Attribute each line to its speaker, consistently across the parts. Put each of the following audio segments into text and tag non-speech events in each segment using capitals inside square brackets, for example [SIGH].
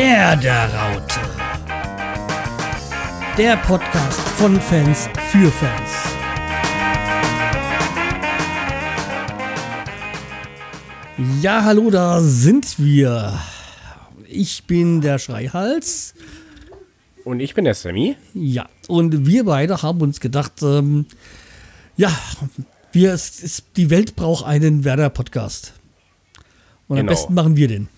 Speaker 1: Werderaute. Der Podcast von Fans für Fans. Ja, hallo, da sind wir. Ich bin der Schreihals.
Speaker 2: Und ich bin der Sammy.
Speaker 1: Ja, und wir beide haben uns gedacht, ähm, ja, wir, es, es, die Welt braucht einen Werder-Podcast. Und genau. am besten machen wir den.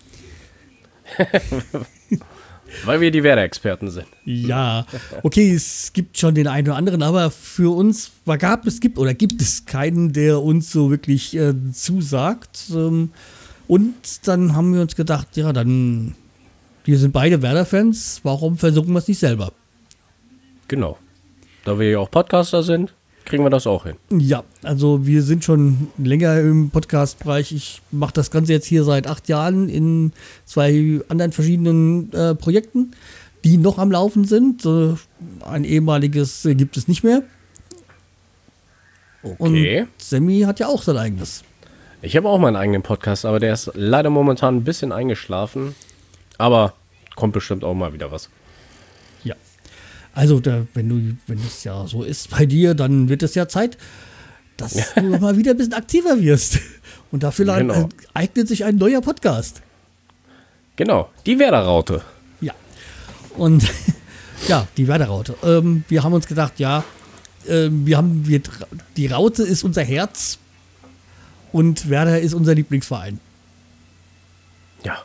Speaker 1: [LAUGHS]
Speaker 2: Weil wir die Werder-Experten sind.
Speaker 1: Ja, okay, es gibt schon den einen oder anderen, aber für uns war, gab es gibt oder gibt es keinen, der uns so wirklich äh, zusagt. Ähm, und dann haben wir uns gedacht, ja, dann, wir sind beide Werder-Fans, warum versuchen wir es nicht selber?
Speaker 2: Genau. Da wir ja auch Podcaster sind, kriegen wir das auch hin.
Speaker 1: Ja, also wir sind schon länger im Podcast-Bereich. Ich mache das Ganze jetzt hier seit acht Jahren in zwei anderen verschiedenen äh, Projekten, die noch am Laufen sind. Äh, ein ehemaliges äh, gibt es nicht mehr. Okay. Und Sammy hat ja auch sein eigenes.
Speaker 2: Ich habe auch meinen eigenen Podcast, aber der ist leider momentan ein bisschen eingeschlafen. Aber kommt bestimmt auch mal wieder was.
Speaker 1: Also, da, wenn du, wenn es ja so ist bei dir, dann wird es ja Zeit, dass du mal wieder ein bisschen aktiver wirst. Und dafür genau. eignet sich ein neuer Podcast.
Speaker 2: Genau, die Werderaute.
Speaker 1: Ja. Und [LAUGHS] ja, die Werderaute. Ähm, wir haben uns gedacht, ja, äh, wir haben, wir, die Raute ist unser Herz und Werder ist unser Lieblingsverein.
Speaker 2: Ja,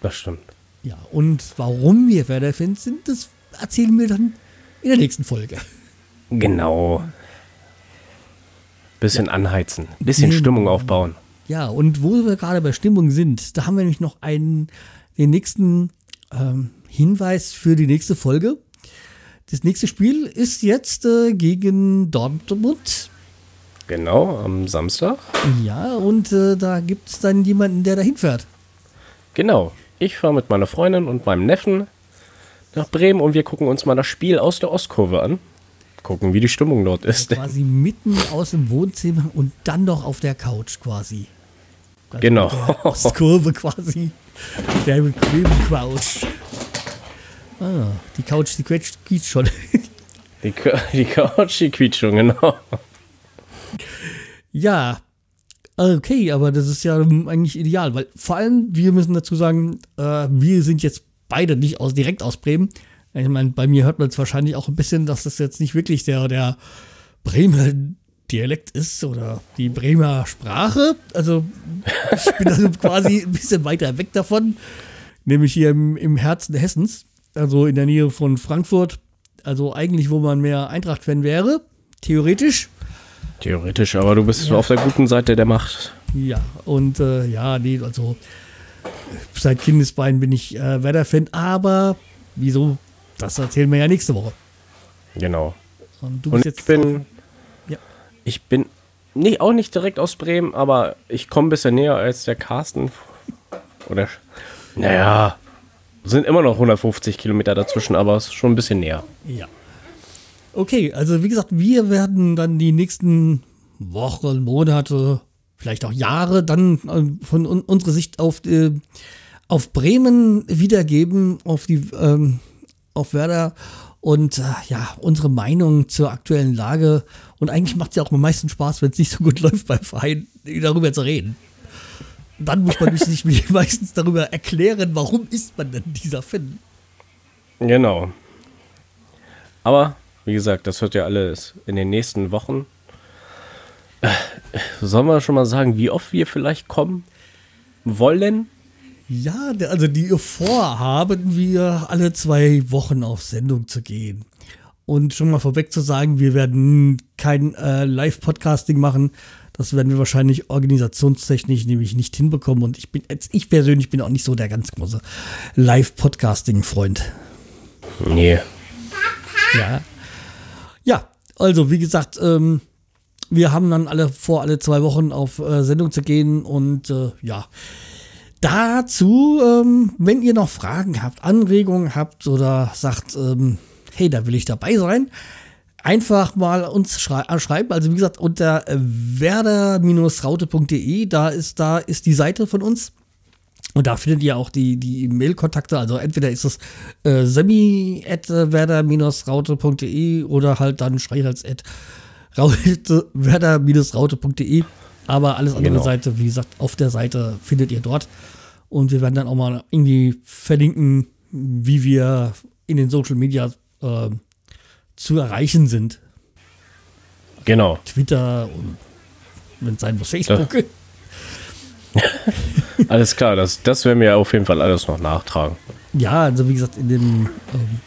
Speaker 2: das stimmt.
Speaker 1: Ja, und warum wir Werder-Fans sind, das erzählen wir dann in der nächsten Folge.
Speaker 2: Genau. Bisschen ja. anheizen, bisschen genau. Stimmung aufbauen.
Speaker 1: Ja, und wo wir gerade bei Stimmung sind, da haben wir nämlich noch einen, den nächsten ähm, Hinweis für die nächste Folge. Das nächste Spiel ist jetzt äh, gegen Dortmund.
Speaker 2: Genau, am Samstag.
Speaker 1: Ja, und äh, da gibt es dann jemanden, der da hinfährt.
Speaker 2: Genau, ich fahre mit meiner Freundin und meinem Neffen nach Bremen und wir gucken uns mal das Spiel aus der Ostkurve an. Gucken, wie die Stimmung dort ist.
Speaker 1: Quasi mitten aus dem Wohnzimmer und dann noch auf der Couch quasi.
Speaker 2: Also genau.
Speaker 1: Ostkurve quasi. Der bequeme Couch. Ah, die Couch, die quietscht, quietscht schon.
Speaker 2: Die, die Couch, die quietscht schon, genau.
Speaker 1: Ja, okay, aber das ist ja eigentlich ideal, weil vor allem, wir müssen dazu sagen, äh, wir sind jetzt beide nicht aus, direkt aus Bremen. Ich meine, bei mir hört man es wahrscheinlich auch ein bisschen, dass das jetzt nicht wirklich der, der Bremer Dialekt ist oder die Bremer Sprache. Also ich bin also [LAUGHS] quasi ein bisschen weiter weg davon, nämlich hier im, im Herzen Hessens, also in der Nähe von Frankfurt. Also eigentlich, wo man mehr Eintracht-Fan wäre, theoretisch.
Speaker 2: Theoretisch, aber du bist ja. auf der guten Seite der Macht.
Speaker 1: Ja, und äh, ja, nee, also seit Kindesbeinen bin ich äh, Werder-Fan, aber wieso? Das erzählen wir ja nächste Woche.
Speaker 2: Genau. Und Und jetzt. Ich bin, ja. ich bin nicht, auch nicht direkt aus Bremen, aber ich komme ein bisschen näher als der Carsten. Oder, naja, sind immer noch 150 Kilometer dazwischen, aber es ist schon ein bisschen näher.
Speaker 1: Ja. Okay, also wie gesagt, wir werden dann die nächsten Wochen, Monate vielleicht auch Jahre dann äh, von un unserer Sicht auf, äh, auf Bremen wiedergeben, auf die ähm, auf Werder und äh, ja, unsere Meinung zur aktuellen Lage. Und eigentlich macht es ja auch am meisten Spaß, wenn es nicht so gut läuft beim Verein, darüber zu reden. Dann muss man sich [LAUGHS] meistens darüber erklären, warum ist man denn dieser Fan.
Speaker 2: Genau. Aber, wie gesagt, das wird ja alles in den nächsten Wochen Sollen wir schon mal sagen, wie oft wir vielleicht kommen wollen?
Speaker 1: Ja, also die vorhaben, wir alle zwei Wochen auf Sendung zu gehen. Und schon mal vorweg zu sagen, wir werden kein äh, Live-Podcasting machen. Das werden wir wahrscheinlich organisationstechnisch nämlich nicht hinbekommen. Und ich bin, ich persönlich bin auch nicht so der ganz große Live-Podcasting-Freund.
Speaker 2: Nee.
Speaker 1: Ja. Ja, also wie gesagt, ähm, wir haben dann alle vor, alle zwei Wochen auf äh, Sendung zu gehen und äh, ja. Dazu, ähm, wenn ihr noch Fragen habt, Anregungen habt oder sagt, ähm, hey, da will ich dabei sein, einfach mal uns schrei äh, schreiben. Also wie gesagt, unter werder-raute.de, da ist, da ist die Seite von uns. Und da findet ihr auch die, die Mail-Kontakte. Also entweder ist es äh, semi.werder-raute.de oder halt dann schreihals werder-raute.de. Aber alles andere genau. Seite, wie gesagt, auf der Seite findet ihr dort. Und wir werden dann auch mal irgendwie verlinken, wie wir in den Social Media äh, zu erreichen sind.
Speaker 2: Genau.
Speaker 1: Twitter und wenn es sein muss, Facebook. [LAUGHS]
Speaker 2: alles klar, das, das werden wir auf jeden Fall alles noch nachtragen.
Speaker 1: Ja, also wie gesagt, in dem ähm,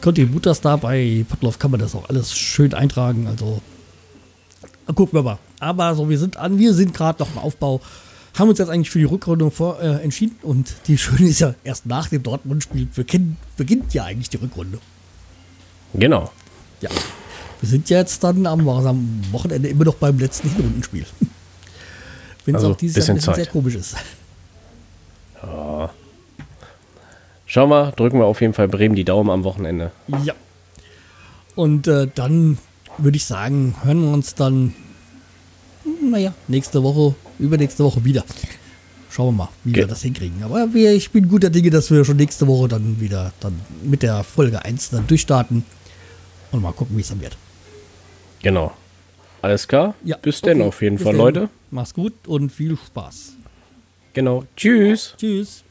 Speaker 1: Contributor da bei Potloff kann man das auch alles schön eintragen. Also gucken wir mal. Aber so, wir sind an, wir sind gerade noch im Aufbau, haben uns jetzt eigentlich für die Rückrunde vor, äh, entschieden und die Schöne ist ja, erst nach dem Dortmund-Spiel beginnt, beginnt ja eigentlich die Rückrunde.
Speaker 2: Genau.
Speaker 1: Ja. Wir sind jetzt dann am, am Wochenende immer noch beim letzten Hinrundenspiel. [LAUGHS] Wenn es also, auch dieses Jahr ein bisschen sehr komisch ist.
Speaker 2: Ja. Schauen wir, drücken wir auf jeden Fall Bremen die Daumen am Wochenende.
Speaker 1: Ja. Und äh, dann würde ich sagen, hören wir uns dann, naja, nächste Woche, übernächste Woche wieder. Schauen wir mal, wie Ge wir das hinkriegen. Aber wir, ich bin guter Dinge, dass wir schon nächste Woche dann wieder dann mit der Folge 1 dann durchstarten und mal gucken, wie es dann wird.
Speaker 2: Genau. Alles klar? Ja. Bis okay. denn auf jeden Bis Fall, denn. Leute.
Speaker 1: Mach's gut und viel Spaß.
Speaker 2: Genau.
Speaker 1: Tschüss. Tschüss.